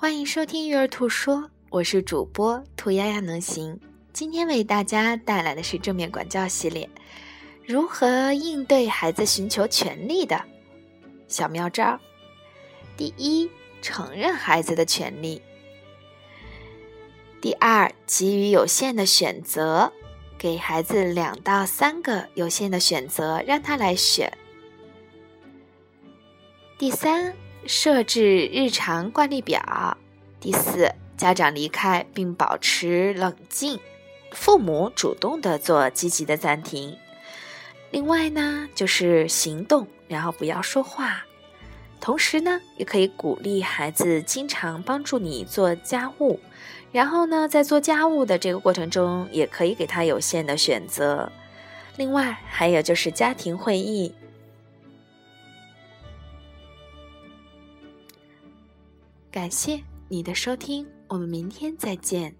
欢迎收听育儿兔说，我是主播兔丫丫能行。今天为大家带来的是正面管教系列，如何应对孩子寻求权利的小妙招。第一，承认孩子的权利；第二，给予有限的选择，给孩子两到三个有限的选择，让他来选。第三。设置日常惯例表。第四，家长离开并保持冷静，父母主动的做积极的暂停。另外呢，就是行动，然后不要说话。同时呢，也可以鼓励孩子经常帮助你做家务。然后呢，在做家务的这个过程中，也可以给他有限的选择。另外，还有就是家庭会议。感谢你的收听，我们明天再见。